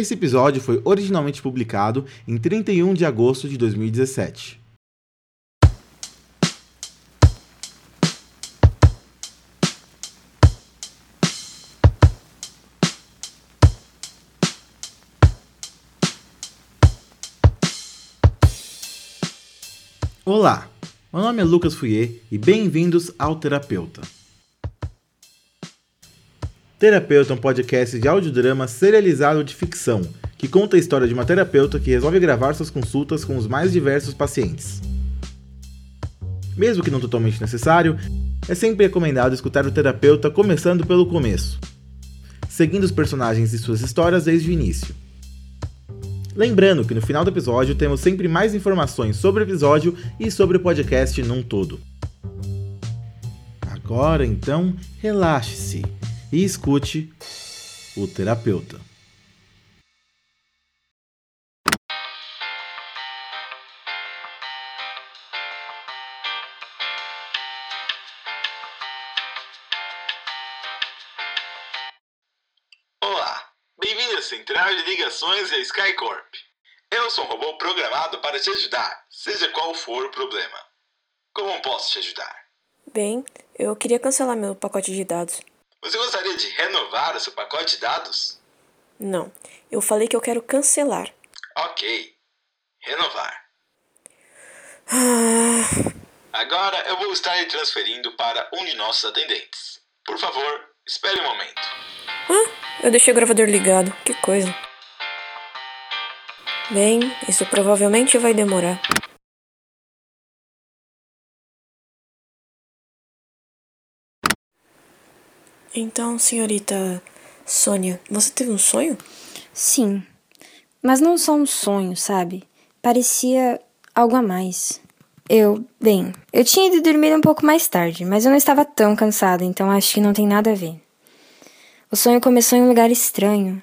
Esse episódio foi originalmente publicado em 31 de agosto de 2017. Olá, meu nome é Lucas Fouier e bem-vindos ao Terapeuta. Terapeuta é um podcast de audiodrama serializado de ficção, que conta a história de uma terapeuta que resolve gravar suas consultas com os mais diversos pacientes. Mesmo que não totalmente necessário, é sempre recomendado escutar o terapeuta começando pelo começo, seguindo os personagens e suas histórias desde o início. Lembrando que no final do episódio temos sempre mais informações sobre o episódio e sobre o podcast num todo. Agora então, relaxe-se e escute o terapeuta. Central de Ligações e a Skycorp. Eu sou um robô programado para te ajudar, seja qual for o problema. Como posso te ajudar? Bem, eu queria cancelar meu pacote de dados. Você gostaria de renovar o seu pacote de dados? Não, eu falei que eu quero cancelar. Ok. Renovar. Ah... Agora eu vou estar transferindo para um de nossos atendentes. Por favor, espere um momento. Ah? Eu deixei o gravador ligado. Que coisa. Bem, isso provavelmente vai demorar. Então, senhorita Sônia, você teve um sonho? Sim. Mas não só um sonho, sabe? Parecia algo a mais. Eu, bem, eu tinha ido dormir um pouco mais tarde, mas eu não estava tão cansada, então acho que não tem nada a ver. O sonho começou em um lugar estranho.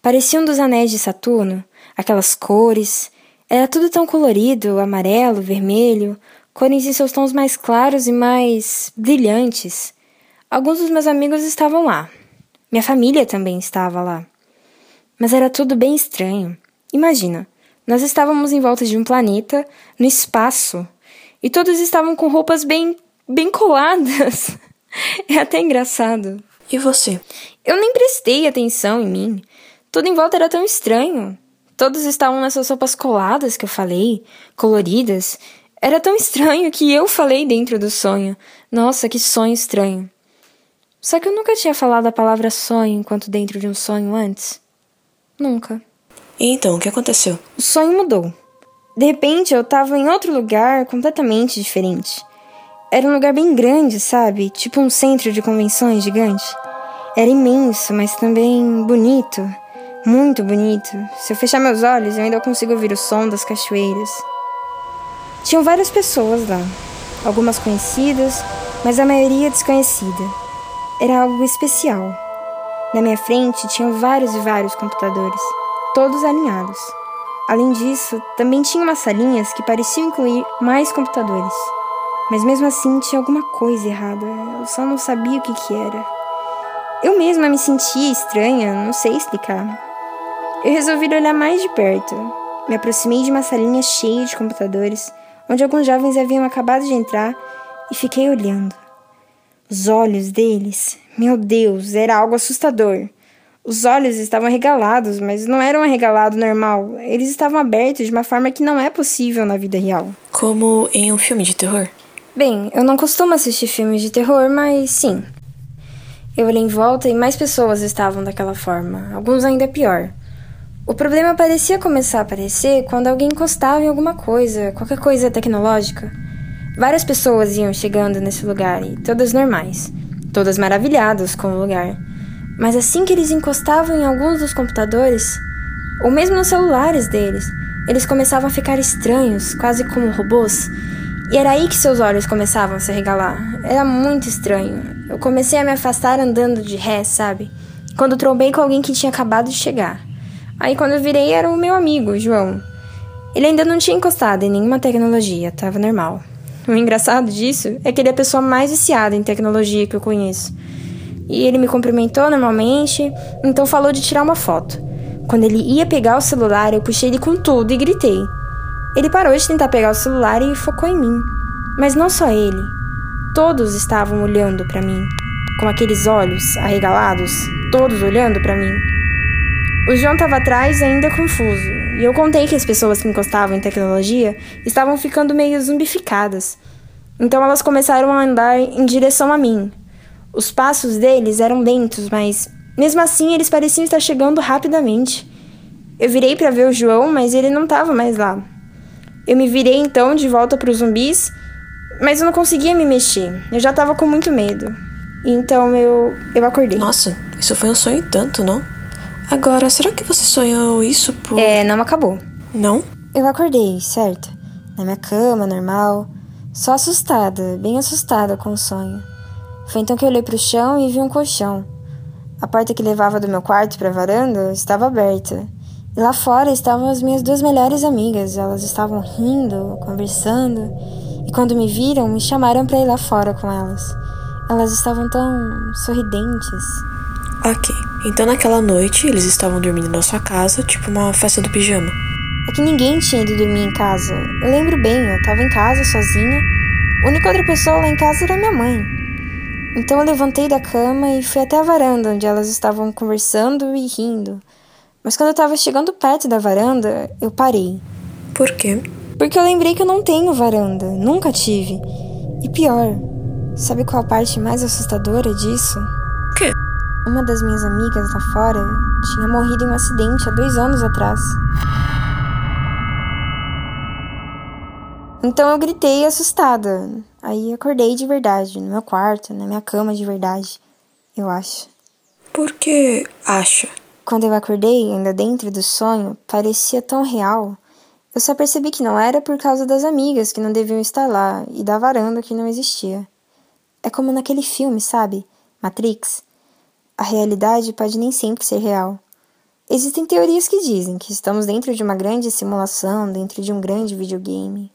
Parecia um dos anéis de Saturno, aquelas cores. Era tudo tão colorido, amarelo, vermelho, cores em seus tons mais claros e mais brilhantes. Alguns dos meus amigos estavam lá. Minha família também estava lá. Mas era tudo bem estranho. Imagina, nós estávamos em volta de um planeta, no espaço, e todos estavam com roupas bem bem coladas. É até engraçado. E você? Eu nem prestei atenção em mim. Tudo em volta era tão estranho. Todos estavam nessas roupas coladas que eu falei, coloridas. Era tão estranho que eu falei dentro do sonho. Nossa, que sonho estranho. Só que eu nunca tinha falado a palavra sonho enquanto dentro de um sonho antes. Nunca. E então, o que aconteceu? O sonho mudou. De repente, eu estava em outro lugar completamente diferente. Era um lugar bem grande, sabe? Tipo um centro de convenções gigante. Era imenso, mas também bonito. Muito bonito. Se eu fechar meus olhos, eu ainda consigo ouvir o som das cachoeiras. Tinham várias pessoas lá. Algumas conhecidas, mas a maioria desconhecida. Era algo especial. Na minha frente tinham vários e vários computadores, todos alinhados. Além disso, também tinha umas salinhas que pareciam incluir mais computadores. Mas mesmo assim tinha alguma coisa errada, eu só não sabia o que, que era. Eu mesma me sentia estranha, não sei explicar. Eu resolvi olhar mais de perto. Me aproximei de uma salinha cheia de computadores, onde alguns jovens haviam acabado de entrar, e fiquei olhando. Os olhos deles, meu Deus, era algo assustador. Os olhos estavam arregalados, mas não eram um arregalado normal. Eles estavam abertos de uma forma que não é possível na vida real. Como em um filme de terror? Bem, eu não costumo assistir filmes de terror, mas sim. Eu olhei em volta e mais pessoas estavam daquela forma, alguns ainda pior. O problema parecia começar a aparecer quando alguém encostava em alguma coisa, qualquer coisa tecnológica. Várias pessoas iam chegando nesse lugar e todas normais, todas maravilhadas com o lugar. Mas assim que eles encostavam em alguns dos computadores, ou mesmo nos celulares deles, eles começavam a ficar estranhos, quase como robôs, e era aí que seus olhos começavam a se regalar. Era muito estranho. Eu comecei a me afastar andando de ré, sabe? Quando trombei com alguém que tinha acabado de chegar. Aí quando eu virei era o meu amigo, João. Ele ainda não tinha encostado em nenhuma tecnologia, tava normal. O engraçado disso é que ele é a pessoa mais viciada em tecnologia que eu conheço. E ele me cumprimentou normalmente, então falou de tirar uma foto. Quando ele ia pegar o celular, eu puxei ele com tudo e gritei. Ele parou de tentar pegar o celular e focou em mim. Mas não só ele. Todos estavam olhando para mim, com aqueles olhos arregalados, todos olhando para mim. O João estava atrás, ainda confuso, e eu contei que as pessoas que encostavam em tecnologia estavam ficando meio zumbificadas. Então elas começaram a andar em direção a mim. Os passos deles eram lentos, mas mesmo assim eles pareciam estar chegando rapidamente. Eu virei para ver o João, mas ele não estava mais lá. Eu me virei então de volta para os zumbis, mas eu não conseguia me mexer. Eu já estava com muito medo. Então eu eu acordei. Nossa, isso foi um sonho tanto, não? Agora, será que você sonhou isso por. É, não acabou. Não? Eu acordei, certo? Na minha cama, normal. Só assustada, bem assustada com o sonho. Foi então que eu olhei pro chão e vi um colchão. A porta que levava do meu quarto para a varanda estava aberta. E lá fora estavam as minhas duas melhores amigas. Elas estavam rindo, conversando. E quando me viram, me chamaram para ir lá fora com elas. Elas estavam tão sorridentes. Ok. Então naquela noite eles estavam dormindo na sua casa, tipo uma festa do pijama. É que ninguém tinha ido dormir em casa. Eu lembro bem, eu tava em casa sozinha. A única outra pessoa lá em casa era minha mãe. Então eu levantei da cama e fui até a varanda, onde elas estavam conversando e rindo. Mas quando eu tava chegando perto da varanda, eu parei. Por quê? Porque eu lembrei que eu não tenho varanda, nunca tive. E pior, sabe qual a parte mais assustadora disso? Uma das minhas amigas lá fora tinha morrido em um acidente há dois anos atrás. Então eu gritei assustada. Aí acordei de verdade, no meu quarto, na minha cama de verdade, eu acho. Por que acha? Quando eu acordei, ainda dentro do sonho, parecia tão real. Eu só percebi que não era por causa das amigas que não deviam estar lá e da varanda que não existia. É como naquele filme, sabe? Matrix. A realidade pode nem sempre ser real. Existem teorias que dizem que estamos dentro de uma grande simulação, dentro de um grande videogame.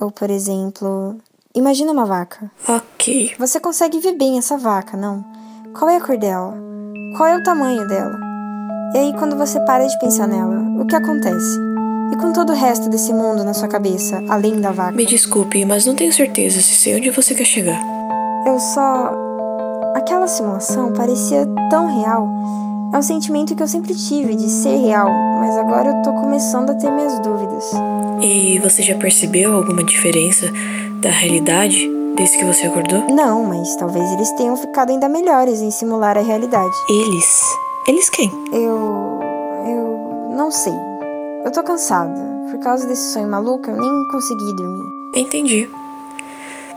Ou, por exemplo, imagina uma vaca. Ok. Você consegue ver bem essa vaca, não? Qual é a cor dela? Qual é o tamanho dela? E aí, quando você para de pensar nela, o que acontece? E com todo o resto desse mundo na sua cabeça, além da vaca? Me desculpe, mas não tenho certeza se sei onde você quer chegar. Eu só. Aquela simulação parecia tão real. É um sentimento que eu sempre tive de ser real, mas agora eu tô começando a ter minhas dúvidas. E você já percebeu alguma diferença da realidade desde que você acordou? Não, mas talvez eles tenham ficado ainda melhores em simular a realidade. Eles? Eles quem? Eu. Eu. não sei. Eu tô cansada. Por causa desse sonho maluco, eu nem consegui dormir. Entendi.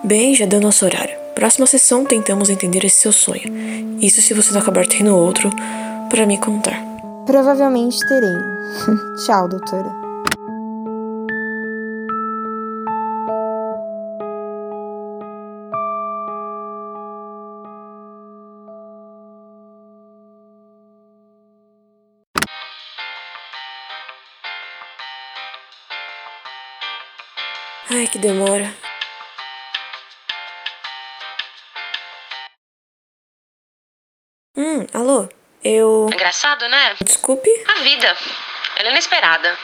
Bem, já deu nosso horário. Próxima sessão tentamos entender esse seu sonho. Isso se você não acabar tendo outro para me contar. Provavelmente terei. Tchau, doutora. Ai, que demora. Hum, alô? Eu. Engraçado, né? Desculpe? A vida. Ela é inesperada.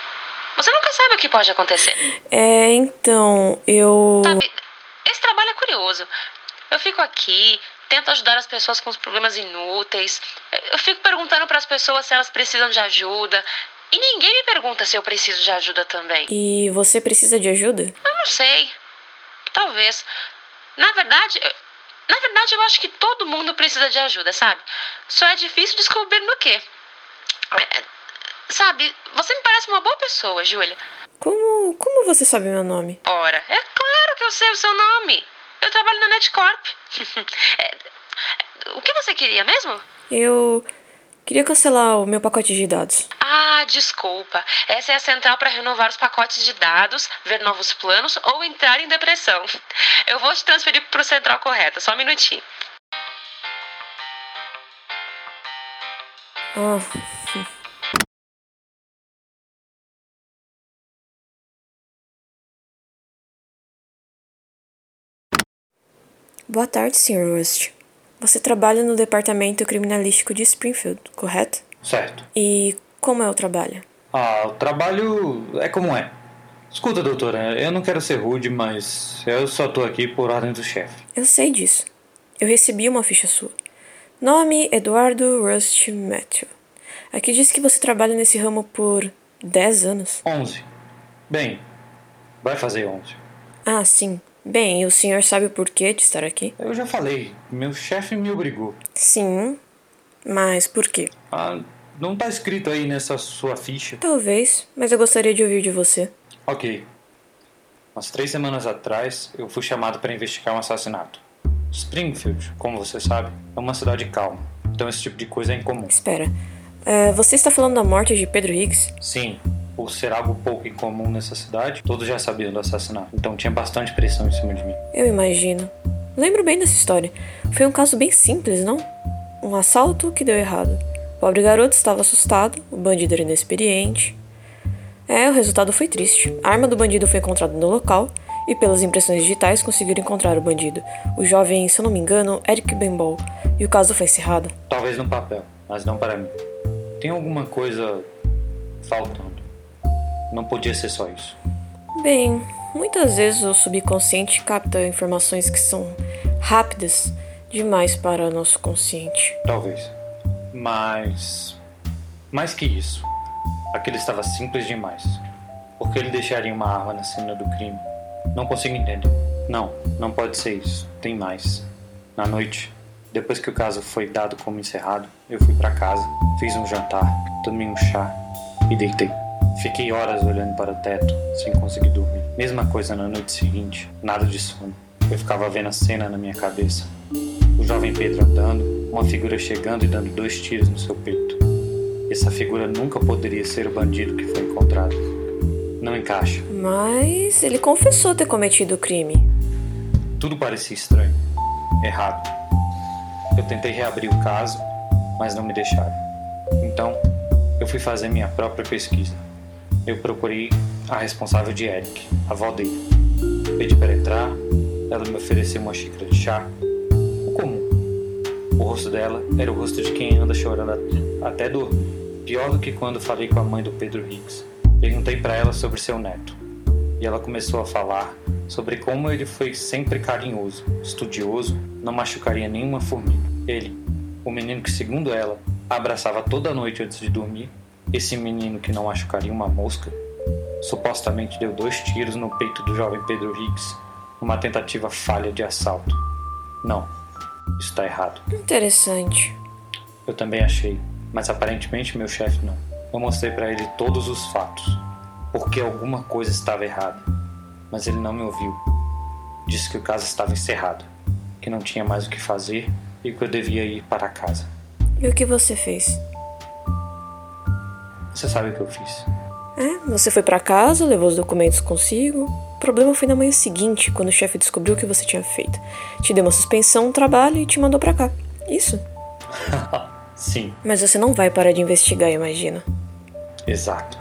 Você nunca sabe o que pode acontecer. É, então, eu. Sabe, esse trabalho é curioso. Eu fico aqui, tento ajudar as pessoas com os problemas inúteis. Eu fico perguntando para as pessoas se elas precisam de ajuda. E ninguém me pergunta se eu preciso de ajuda também. E você precisa de ajuda? Eu não sei. Talvez. Na verdade, eu- na verdade eu acho que todo mundo precisa de ajuda, sabe? Só é difícil descobrir no quê. É, Sabe, você me parece uma boa pessoa, Júlia. Como, como você sabe meu nome? Ora, é claro que eu sei o seu nome. Eu trabalho na Netcorp. É, o que você queria mesmo? Eu queria cancelar o meu pacote de dados. Ah, desculpa. Essa é a central para renovar os pacotes de dados, ver novos planos ou entrar em depressão. Eu vou te transferir para o central correta, só um minutinho. Ah, Boa tarde, Sr. Rust. Você trabalha no departamento criminalístico de Springfield, correto? Certo. E Como é o trabalho? Ah, o trabalho é como é. Escuta, doutora, eu não quero ser rude, mas eu só tô aqui por ordem do chefe. Eu sei disso. Eu recebi uma ficha sua. Nome Eduardo Rust Matthew. Aqui diz que você trabalha nesse ramo por 10 anos. 11. Bem, vai fazer 11. Ah, sim. Bem, e o senhor sabe o porquê de estar aqui? Eu já falei, meu chefe me obrigou. Sim. Mas por quê? Ah, não tá escrito aí nessa sua ficha. Talvez, mas eu gostaria de ouvir de você. Ok. Umas três semanas atrás, eu fui chamado para investigar um assassinato. Springfield, como você sabe, é uma cidade calma. Então esse tipo de coisa é incomum. Espera. É, você está falando da morte de Pedro Higgs? Sim, por ser algo pouco incomum nessa cidade, todos já sabiam do assassinato. Então tinha bastante pressão em cima de mim. Eu imagino. Lembro bem dessa história. Foi um caso bem simples, não? Um assalto que deu errado. O pobre garoto estava assustado, o bandido era inexperiente. É, o resultado foi triste. A arma do bandido foi encontrada no local e, pelas impressões digitais, conseguiram encontrar o bandido, o jovem, se eu não me engano, Eric Benbol, e o caso foi encerrado. Talvez no papel, mas não para mim. Tem alguma coisa faltando. Não podia ser só isso. Bem, muitas vezes o subconsciente capta informações que são rápidas demais para nosso consciente. Talvez. Mas. Mais que isso. Aquilo estava simples demais. Por que ele deixaria uma arma na cena do crime? Não consigo entender. Não, não pode ser isso. Tem mais. Na noite, depois que o caso foi dado como encerrado, eu fui para casa, fiz um jantar, tomei um chá e deitei. Fiquei horas olhando para o teto, sem conseguir dormir. Mesma coisa na noite seguinte, nada de sono. Eu ficava vendo a cena na minha cabeça. O jovem Pedro andando, uma figura chegando e dando dois tiros no seu peito. Essa figura nunca poderia ser o bandido que foi encontrado. Não encaixa. Mas ele confessou ter cometido o crime. Tudo parecia estranho, errado. Eu tentei reabrir o caso, mas não me deixaram. Então, eu fui fazer minha própria pesquisa. Eu procurei a responsável de Eric, a avó dele. Pedi para entrar, ela me ofereceu uma xícara de chá. O rosto dela era o rosto de quem anda chorando até dormir. Pior do que quando falei com a mãe do Pedro Higgs. Perguntei para ela sobre seu neto. E ela começou a falar sobre como ele foi sempre carinhoso, estudioso, não machucaria nenhuma formiga. Ele, o menino que, segundo ela, abraçava toda noite antes de dormir, esse menino que não machucaria uma mosca, supostamente deu dois tiros no peito do jovem Pedro Higgs, numa tentativa falha de assalto. Não, isso está errado. Interessante. Eu também achei, mas aparentemente meu chefe não. Eu mostrei para ele todos os fatos, porque alguma coisa estava errada, mas ele não me ouviu. Disse que o caso estava encerrado, que não tinha mais o que fazer e que eu devia ir para casa. E o que você fez? Você sabe o que eu fiz. É, você foi para casa, levou os documentos consigo. O problema foi na manhã seguinte, quando o chefe descobriu o que você tinha feito. Te deu uma suspensão no trabalho e te mandou para cá. Isso. Sim, Mas você não vai parar de investigar, imagina. exato.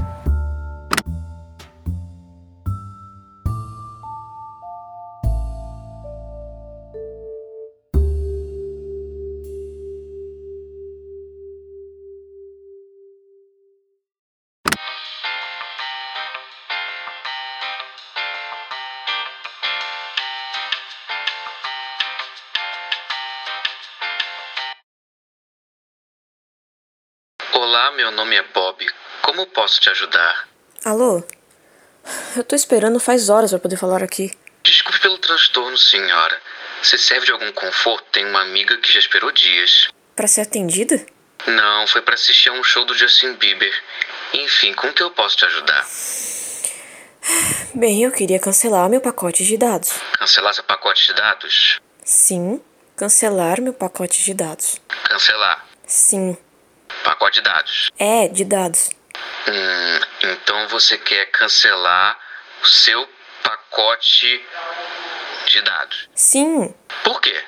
Olá, meu nome é Bob. Como posso te ajudar? Alô? Eu tô esperando faz horas pra poder falar aqui. Desculpe pelo transtorno, senhora. Se serve de algum conforto, tem uma amiga que já esperou dias. Pra ser atendida? Não, foi para assistir a um show do Justin Bieber. Enfim, com que eu posso te ajudar? Bem, eu queria cancelar meu pacote de dados. Cancelar seu pacote de dados? Sim, cancelar meu pacote de dados. Cancelar. Sim, Pacote de dados. é de dados. Hum, então você quer cancelar o seu pacote de dados. Sim, Por quê?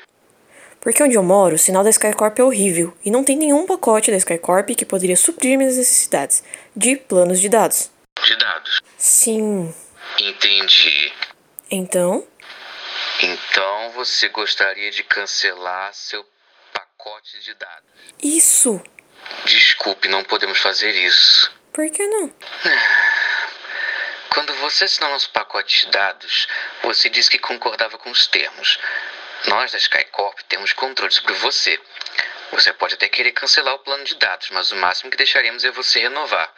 porque onde eu moro, o sinal da Skycorp é horrível e não tem nenhum pacote da Skycorp que poderia suprir minhas necessidades de planos de dados. De dados. Sim, Entendi. então, Então você gostaria de cancelar seu pacote de dados. isso. Desculpe, não podemos fazer isso. Por que não? Quando você assinou nosso pacote de dados, você disse que concordava com os termos. Nós da Skycorp temos controle sobre você. Você pode até querer cancelar o plano de dados, mas o máximo que deixaremos é você renovar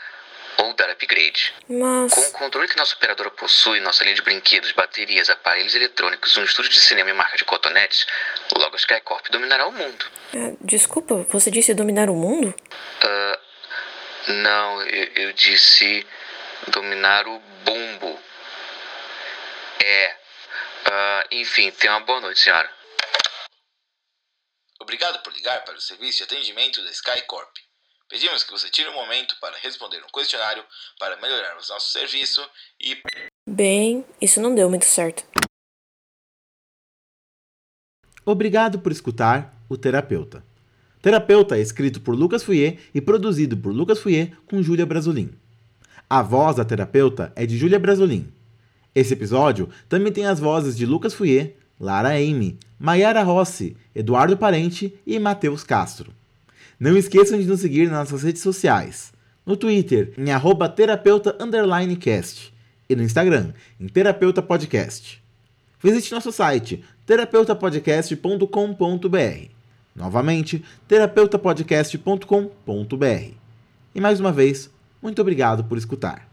ou dar upgrade. Mas. Com o controle que nossa operadora possui, nossa linha de brinquedos, baterias, aparelhos eletrônicos, um estúdio de cinema e marca de cotonetes, logo a Skycorp dominará o mundo. É, desculpa, você disse dominar o mundo? Ah, não, eu, eu disse dominar o bumbo. É. Ah, enfim, tenha uma boa noite, senhora. Obrigado por ligar para o serviço de atendimento da Skycorp. Pedimos que você tire um momento para responder um questionário para melhorarmos nosso serviço e Bem, isso não deu muito certo. Obrigado por escutar o Terapeuta. Terapeuta é escrito por Lucas Fouier e produzido por Lucas Fouier com Júlia Brasolin. A voz da terapeuta é de Júlia Brasolin. Esse episódio também tem as vozes de Lucas Fouier, Lara Amy, Maiara Rossi, Eduardo Parente e Matheus Castro. Não esqueçam de nos seguir nas nossas redes sociais. No Twitter, em arroba terapeuta underline cast. E no Instagram, em terapeuta podcast. Visite nosso site terapeutapodcast.com.br. Novamente, terapeutapodcast.com.br. E mais uma vez, muito obrigado por escutar.